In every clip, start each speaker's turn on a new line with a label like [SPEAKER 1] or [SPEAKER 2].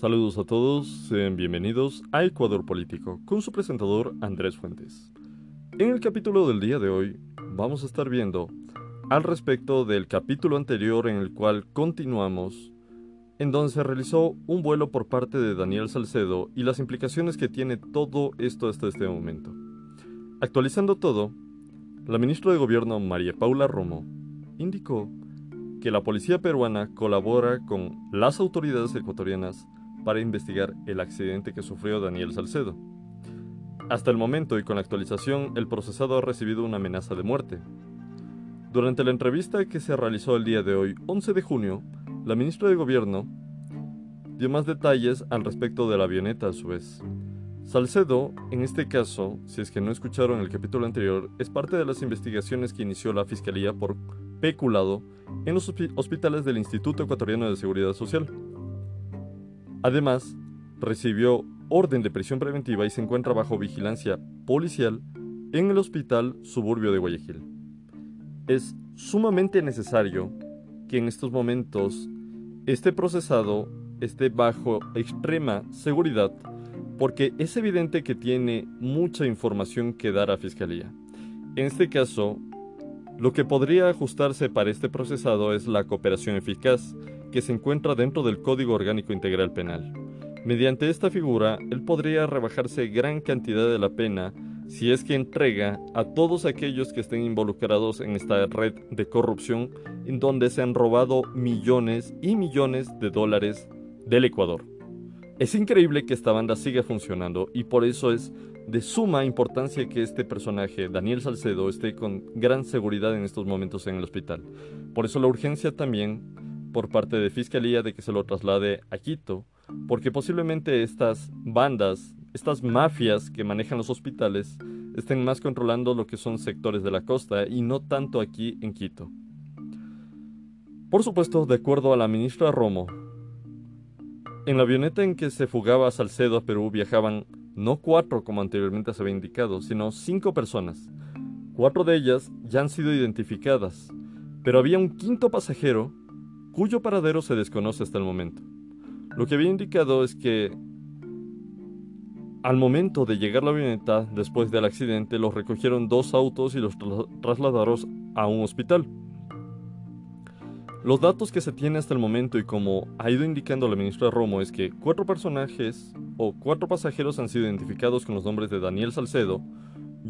[SPEAKER 1] Saludos a todos, sean bienvenidos a Ecuador Político con su presentador Andrés Fuentes. En el capítulo del día de hoy vamos a estar viendo al respecto del capítulo anterior en el cual continuamos, en donde se realizó un vuelo por parte de Daniel Salcedo y las implicaciones que tiene todo esto hasta este momento. Actualizando todo, la ministra de Gobierno María Paula Romo indicó que la policía peruana colabora con las autoridades ecuatorianas para investigar el accidente que sufrió Daniel Salcedo. Hasta el momento y con la actualización, el procesado ha recibido una amenaza de muerte. Durante la entrevista que se realizó el día de hoy, 11 de junio, la ministra de Gobierno dio más detalles al respecto de la avioneta a su vez. Salcedo, en este caso, si es que no escucharon el capítulo anterior, es parte de las investigaciones que inició la Fiscalía por peculado en los hospitales del Instituto Ecuatoriano de Seguridad Social. Además, recibió orden de prisión preventiva y se encuentra bajo vigilancia policial en el Hospital Suburbio de Guayaquil. Es sumamente necesario que en estos momentos este procesado esté bajo extrema seguridad porque es evidente que tiene mucha información que dar a Fiscalía. En este caso, lo que podría ajustarse para este procesado es la cooperación eficaz, que se encuentra dentro del Código Orgánico Integral Penal. Mediante esta figura, él podría rebajarse gran cantidad de la pena si es que entrega a todos aquellos que estén involucrados en esta red de corrupción en donde se han robado millones y millones de dólares del Ecuador. Es increíble que esta banda siga funcionando y por eso es de suma importancia que este personaje, Daniel Salcedo, esté con gran seguridad en estos momentos en el hospital. Por eso la urgencia también por parte de Fiscalía de que se lo traslade a Quito, porque posiblemente estas bandas, estas mafias que manejan los hospitales, estén más controlando lo que son sectores de la costa y no tanto aquí en Quito. Por supuesto, de acuerdo a la ministra Romo, en la avioneta en que se fugaba Salcedo a Perú viajaban no cuatro como anteriormente se había indicado, sino cinco personas. Cuatro de ellas ya han sido identificadas, pero había un quinto pasajero cuyo paradero se desconoce hasta el momento. Lo que había indicado es que al momento de llegar la avioneta, después del accidente, los recogieron dos autos y los trasladaron a un hospital. Los datos que se tiene hasta el momento y como ha ido indicando la ministra Romo es que cuatro personajes o cuatro pasajeros han sido identificados con los nombres de Daniel Salcedo,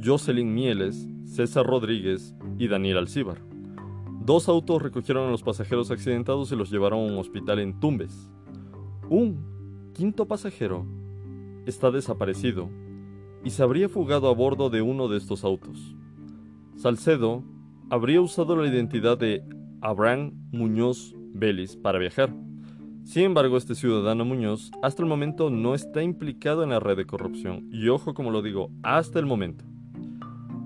[SPEAKER 1] Jocelyn Mieles, César Rodríguez y Daniel Alcíbar. Dos autos recogieron a los pasajeros accidentados y los llevaron a un hospital en Tumbes. Un quinto pasajero está desaparecido y se habría fugado a bordo de uno de estos autos. Salcedo habría usado la identidad de Abraham Muñoz Vélez para viajar. Sin embargo, este ciudadano Muñoz hasta el momento no está implicado en la red de corrupción. Y ojo como lo digo, hasta el momento.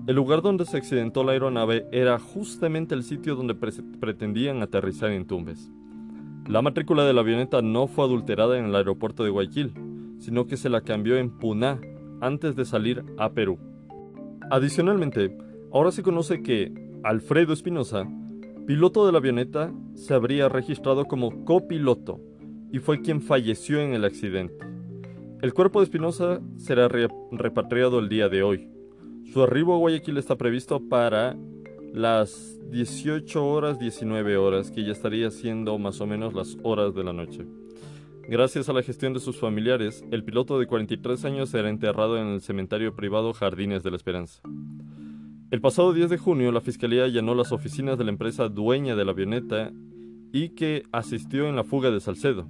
[SPEAKER 1] El lugar donde se accidentó la aeronave era justamente el sitio donde pretendían aterrizar en Tumbes. La matrícula de la avioneta no fue adulterada en el aeropuerto de Guayaquil, sino que se la cambió en Puná antes de salir a Perú. Adicionalmente, ahora se conoce que Alfredo Espinosa piloto de la avioneta, se habría registrado como copiloto y fue quien falleció en el accidente. El cuerpo de Espinosa será repatriado el día de hoy. Su arribo a Guayaquil está previsto para las 18 horas 19 horas, que ya estaría siendo más o menos las horas de la noche. Gracias a la gestión de sus familiares, el piloto de 43 años será enterrado en el cementerio privado Jardines de la Esperanza. El pasado 10 de junio, la Fiscalía allanó las oficinas de la empresa dueña de la avioneta y que asistió en la fuga de Salcedo.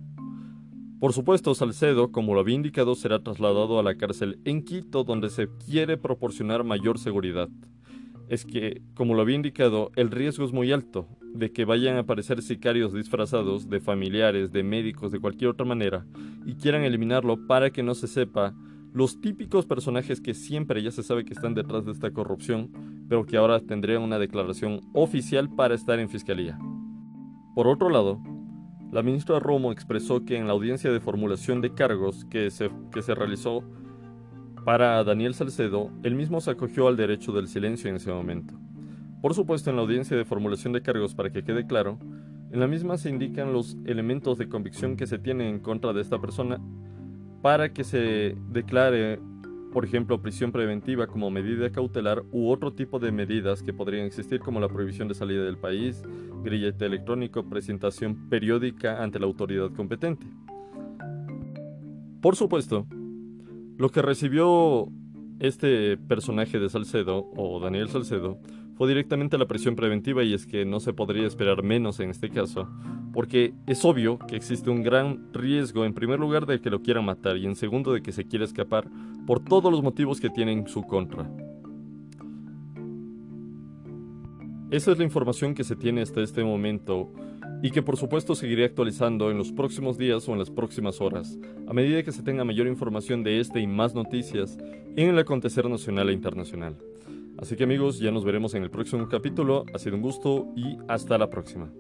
[SPEAKER 1] Por supuesto, Salcedo, como lo había indicado, será trasladado a la cárcel en Quito, donde se quiere proporcionar mayor seguridad. Es que, como lo había indicado, el riesgo es muy alto de que vayan a aparecer sicarios disfrazados de familiares, de médicos, de cualquier otra manera, y quieran eliminarlo para que no se sepa los típicos personajes que siempre ya se sabe que están detrás de esta corrupción, pero que ahora tendrían una declaración oficial para estar en fiscalía. Por otro lado, la ministra Romo expresó que en la audiencia de formulación de cargos que se, que se realizó para Daniel Salcedo, él mismo se acogió al derecho del silencio en ese momento. Por supuesto, en la audiencia de formulación de cargos, para que quede claro, En la misma se indican los elementos de convicción que se tienen en contra de esta persona para que se declare, por ejemplo, prisión preventiva como medida cautelar u otro tipo de medidas que podrían existir como la prohibición de salida del país, grillete electrónico, presentación periódica ante la autoridad competente. Por supuesto, lo que recibió este personaje de Salcedo, o Daniel Salcedo, fue directamente la prisión preventiva y es que no se podría esperar menos en este caso, porque es obvio que existe un gran riesgo en primer lugar de que lo quieran matar y en segundo de que se quiera escapar por todos los motivos que tienen en su contra. Esa es la información que se tiene hasta este momento y que por supuesto seguiré actualizando en los próximos días o en las próximas horas, a medida que se tenga mayor información de este y más noticias en el acontecer nacional e internacional. Así que amigos, ya nos veremos en el próximo capítulo. Ha sido un gusto y hasta la próxima.